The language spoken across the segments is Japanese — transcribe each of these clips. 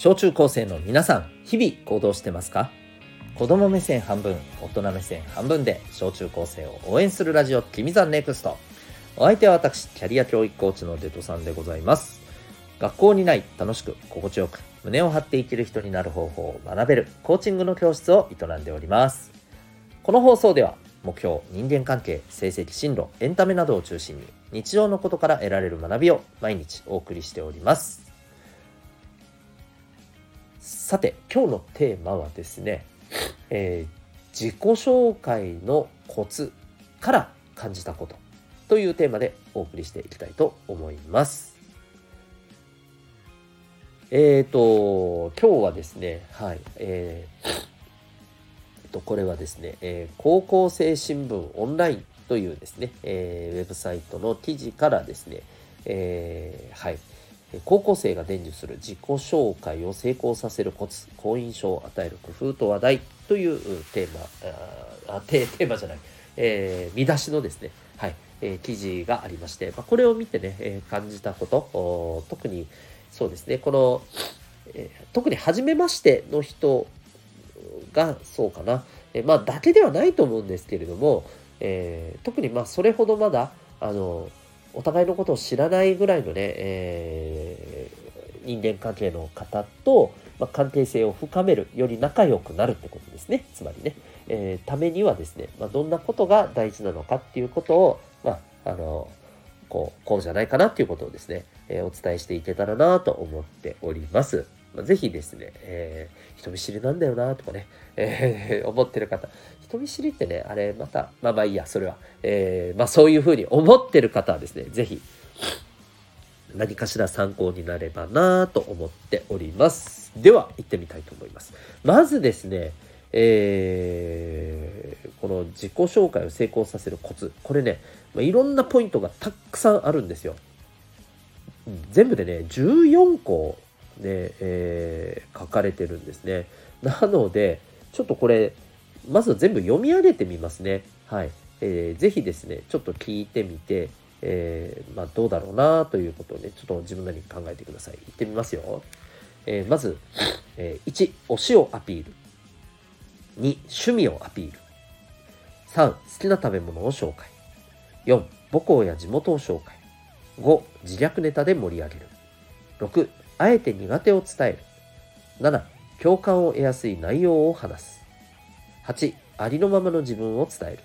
小中高生の皆さん日々行動してますか？子供目線半分大人目線半分で小中高生を応援するラジオ君ザネクスト。お相手は私キャリア教育コーチのデトさんでございます。学校にない楽しく心地よく胸を張って生きる人になる方法を学べるコーチングの教室を営んでおります。この放送では目標人間関係成績進路エンタメなどを中心に日常のことから得られる学びを毎日お送りしております。さて今日のテーマはですね、えー、自己紹介のコツから感じたことというテーマでお送りしていきたいと思います。えっ、ー、と今日はですねはいえーと、これはですね、えー、高校生新聞オンラインというですね、えー、ウェブサイトの記事からですね、えー、はい、高校生が伝授する自己紹介を成功させるコツ、好印象を与える工夫と話題というテーマ、あテーマじゃない、えー、見出しのですね、はい、えー、記事がありまして、まあ、これを見てね、えー、感じたこと、特にそうですね、この、えー、特に初めましての人がそうかな。えまあ、だけではないと思うんですけれども、えー、特にまあそれほどまだあのお互いのことを知らないぐらいのね、えー、人間関係の方と、まあ、関係性を深めるより仲良くなるってことですねつまりね、えー、ためにはですね、まあ、どんなことが大事なのかっていうことを、まあ、あのこうこうじゃないかなっていうことをですね、えー、お伝えしていけたらなと思っております。まあ、ぜひですね、えー、人見知りなんだよなとかね、えー、思ってる方、人見知りってね、あれまた、まあまあいいや、それは、えー、まあそういうふうに思ってる方はですね、ぜひ、何かしら参考になればなと思っております。では、行ってみたいと思います。まずですね、えー、この自己紹介を成功させるコツ。これね、まあ、いろんなポイントがたくさんあるんですよ。全部でね、14個ね、えー、書かれてるんですね。なので、ちょっとこれ、まず全部読み上げてみますね。はい。えー、ぜひですね、ちょっと聞いてみて、えー、まあ、どうだろうなということをね、ちょっと自分なりに考えてください。いってみますよ。えー、まず、えー、1、推しをアピール。2、趣味をアピール。3、好きな食べ物を紹介。4、母校や地元を紹介。5、自虐ネタで盛り上げる。6、あえて苦手を伝える。7、共感を得やすい内容を話す。8、ありのままの自分を伝える。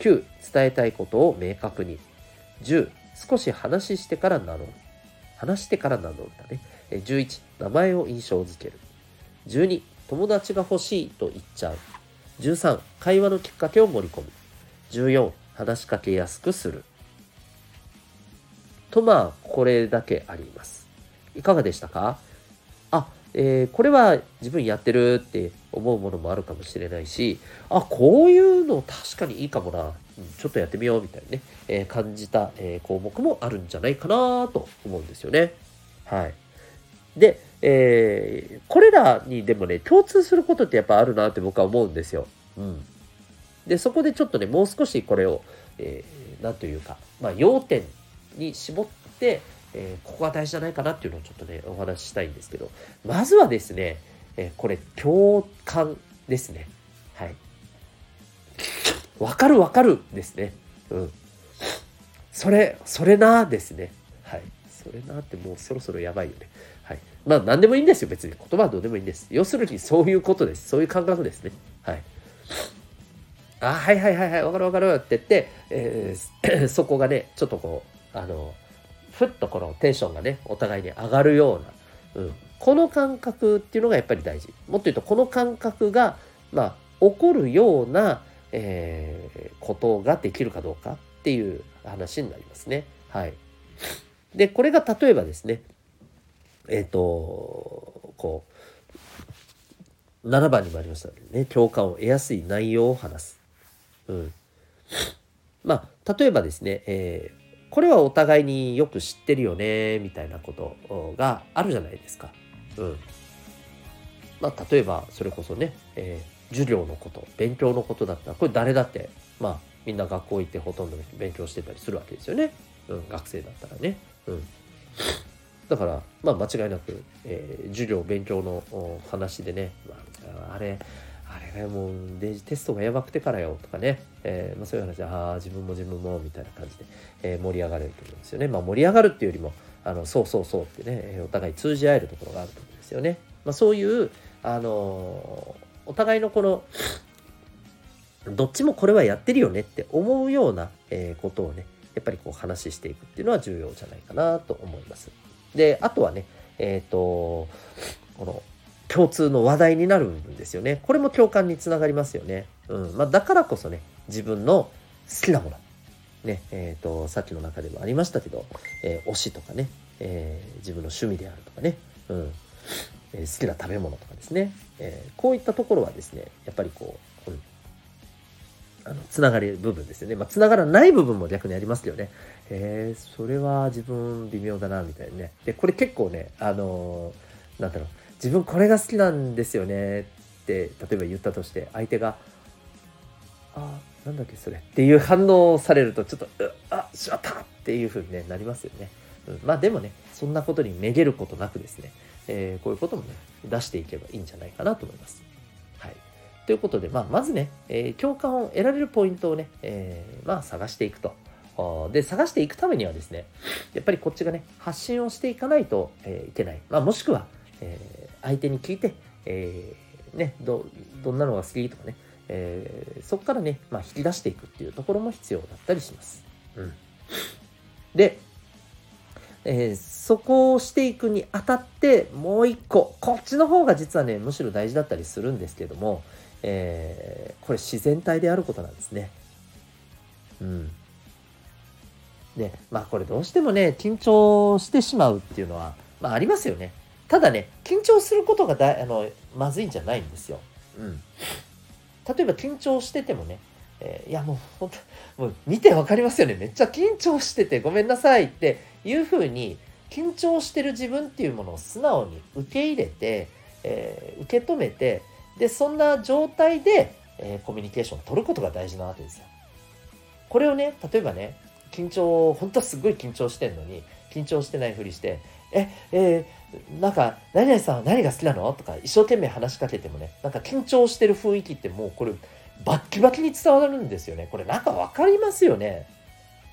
9、伝えたいことを明確に。10、少し話してから名乗る。話してから名乗るだね。11、名前を印象づける。12、友達が欲しいと言っちゃう。13、会話のきっかけを盛り込む。14、話しかけやすくする。とまあ、これだけあります。いかがでしたか？あ、えー、これは自分やってるって思うものもあるかもしれないし、あ、こういうの確かにいいかもな、うん、ちょっとやってみようみたいなね、えー、感じた、えー、項目もあるんじゃないかなと思うんですよね。はい。で、えー、これらにでもね、共通することってやっぱあるなって僕は思うんですよ。うん。で、そこでちょっとね、もう少しこれを、えー、なんというか、まあ、要点に絞って、えー、ここが大事じゃないかなっていうのをちょっとね、お話ししたいんですけど、まずはですね、えー、これ、共感ですね。はい。わかるわかるですね。うん。それ、それなですね。はい。それなってもうそろそろやばいよね。はい。まあ何でもいいんですよ。別に。言葉はどうでもいいんです。要するにそういうことです。そういう感覚ですね。はい。あ、はいはいはいはい、わかるわかるって言って、えー、そこがね、ちょっとこう、あの、ふっとこのテンションがね、お互いに上がるような、うん、この感覚っていうのがやっぱり大事。もっと言うと、この感覚が、まあ、起こるような、えー、ことができるかどうかっていう話になりますね。はい。で、これが例えばですね、えっ、ー、と、こう、7番にもありましたね、共感を得やすい内容を話す。うん。まあ、例えばですね、えー、これはお互いによく知ってるよねみたいなことがあるじゃないですか。うん。まあ例えばそれこそね、えー、授業のこと勉強のことだったらこれ誰だってまあみんな学校行ってほとんど勉強してたりするわけですよね。うん、学生だったらね。うん。だから、まあ、間違いなく、えー、授業勉強の話でね、まあ、あれあれがもうデジテストがやばくてからよとかね、えーまあ、そういう話でああ自分も自分もみたいな感じで、えー、盛り上がれると思うんですよね。まあ、盛り上がるっていうよりもあのそうそうそうってねお互い通じ合えるところがあると思うんですよね。まあ、そういうあのお互いのこのどっちもこれはやってるよねって思うような、え、ことをねやっぱりこう話していくっていうのは重要じゃないかなと思います。であとはねえっ、ー、とこの共通の話題になるんですよね。これも共感につながりますよね。うんまあ、だからこそね自分の好きなものねえーと、さっきの中でもありましたけど、えー、推しとかね、えー、自分の趣味であるとかね、うんえ、好きな食べ物とかですね、えこういったところはですねやっぱりこう、うん、あのつながる部分ですよね。まあ、つながらない部分も逆にありますけどね。えー、それは自分微妙だなみたいなね。でこれ結構ねあのー、なんだろう自分これが好きなんですよねって例えば言ったとして相手が「あなんだっけそれ」っていう反応をされるとちょっと「うあしまった!」っていうふうに、ね、なりますよね。うん、まあでもねそんなことにめげることなくですね、えー、こういうこともね出していけばいいんじゃないかなと思います。はい、ということで、まあ、まずね、えー、共感を得られるポイントをね、えー、まあ、探していくと。で、探していくためにはですね、やっぱりこっちがね、発信をしていかないと、えー、いけない。まあ、もしくは、え相手に聞いて、えー、ね、ど、どんなのが好きとかね、えー、そこからね、まあ、引き出していくっていうところも必要だったりします。うん。で、えー、そこをしていくにあたってもう一個こっちの方が実はねむしろ大事だったりするんですけども、えー、これ自然体であることなんですね。うん。でまあこれどうしてもね緊張してしまうっていうのは、まあ、ありますよね。ただね、緊張することがだあのまずいんじゃないんですよ。うん。例えば緊張しててもね、えー、いやもう本当、もう見てわかりますよね。めっちゃ緊張しててごめんなさいっていうふうに、緊張してる自分っていうものを素直に受け入れて、えー、受け止めて、で、そんな状態で、えー、コミュニケーションを取ることが大事なわけですよ。これをね、例えばね、緊張、本当はすごい緊張してんのに、緊張してないふりして、え、え、なんか、何々さんは何が好きなの？とか一生懸命話しかけてもね、なんか緊張してる雰囲気ってもうこれ、バッキバキに伝わるんですよね。これなんかわかりますよね。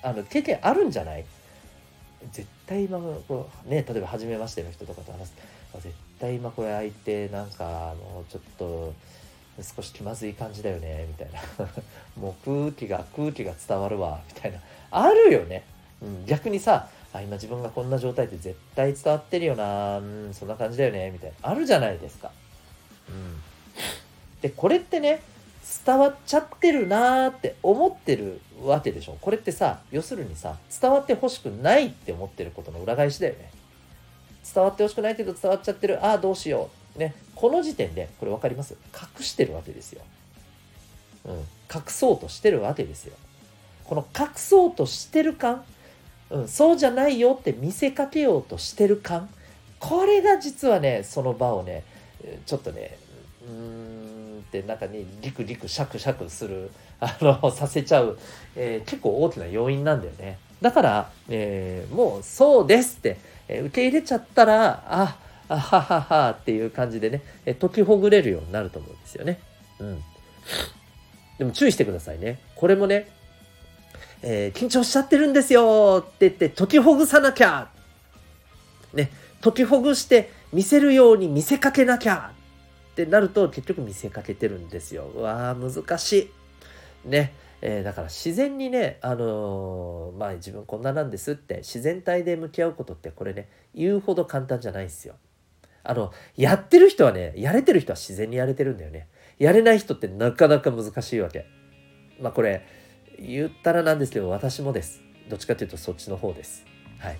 あの、経験あるんじゃない？絶対今こうね、例えば初めましての人とかと話す。絶対今これ相手なんか、あの、ちょっと、少し気まずい感じだよね、みたいな。もう空気が、空気が伝わるわ、みたいな。あるよね。うん、逆にさ、あ、今自分がこんな状態って絶対伝わってるよな、うん、そんな感じだよね、みたいな。あるじゃないですか。うん。で、これってね、伝わっちゃってるなーって思ってるわけでしょ。これってさ、要するにさ、伝わってほしくないって思ってることの裏返しだよね。伝わってほしくないけど伝わっちゃってる。ああ、どうしよう。ね。この時点で、これ分かります？隠してるわけですよ。うん。隠そうとしてるわけですよ。この隠そうとしてる感、うん、そうじゃないよって見せかけようとしてる感。これが実はねその場をねちょっとねうーんってなんかねリクリクシャクシャクする あのさせちゃう、えー、結構大きな要因なんだよね。だから、えー、もうそうですって、えー、受け入れちゃったらああはははっていう感じでね、え解きほぐれるようになると思うんですよね。うん。でも注意してくださいね。これもねえー、緊張しちゃってるんですよって言って解きほぐさなきゃね、解きほぐして見せるように見せかけなきゃってなると結局見せかけてるんですよ。うわあ難しい。ね。えー、だから自然にね、あのー、まあ自分こんななんですって自然体で向き合うことってこれね、言うほど簡単じゃないんですよ。あの、やってる人はね、やれてる人は自然にやれてるんだよね。やれない人ってなかなか難しいわけ。まあこれ、言ったらなんですけど私もです。どっちかというとそっちの方です。はい。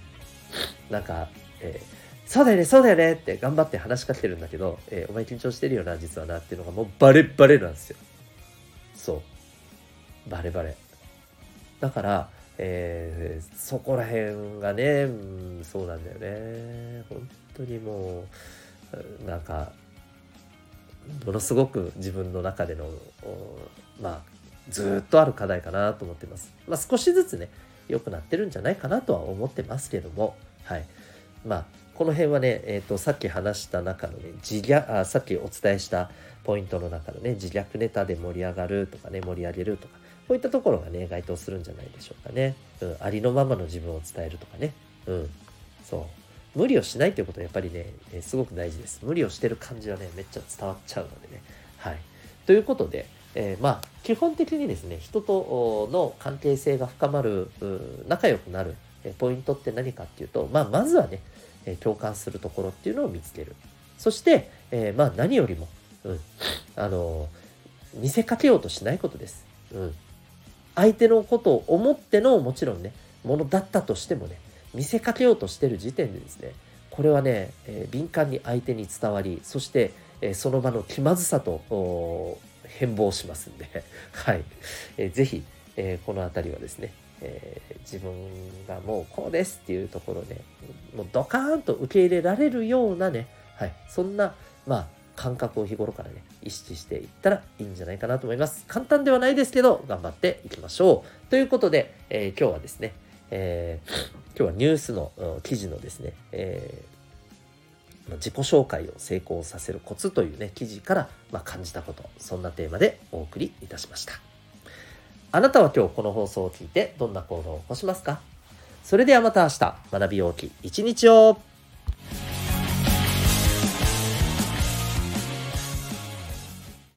なんか、えー、そうだよねそうだよねって頑張って話しかけてるんだけど、えー、お前緊張してるよな実はなっていうのがもうバレバレなんですよ。そう。バレバレ。だからえー、そこら辺がね、うん、そうなんだよね。本当にもうなんかものすごく自分の中でのまあずっとある課題かなと思ってます。まあ、少しずつね、良くなってるんじゃないかなとは思ってますけども、はい。まあ、この辺はね、えーと、さっき話した中のね自虐あさっきお伝えしたポイントの中のね自虐ネタで盛り上がるとかね盛り上げるとかこういったところがね該当するんじゃないでしょうかね、うん、ありのままの自分を伝えるとかね。うん。そう。無理をしないということはやっぱりね、すごく大事です。無理をしてる感じはねめっちゃ伝わっちゃうのでね。はい。ということでえー、まあ基本的にですね人との関係性が深まる仲良くなるポイントって何かっていうと、まあ、まずはね共感するところっていうのを見つける。そして、えー、まあ何よりも、うん、あの見せかけようとしないことです、うん、相手のことを思ってのもちろんねものだったとしてもね見せかけようとしてる時点でですねこれはね、えー、敏感に相手に伝わりそして、え、その場の気まずさと変貌しますんで、はい。えー、ぜひ、えー、この辺りはですね、えー、自分がもうこうですっていうところで、もうドカーンと受け入れられるようなね、はい。そんな、まあ、感覚を日頃からね、意識していったらいいんじゃないかなと思います。簡単ではないですけど、頑張っていきましょう。ということで、えー、今日はですね、えー、今日はニュースの記事のですね、えー自己紹介を成功させるコツというね、記事から、ま感じたこと、そんなテーマでお送りいたしました。あなたは今日この放送を聞いてどんな行動を起こしますか？それではまた明日、学び大きい一日を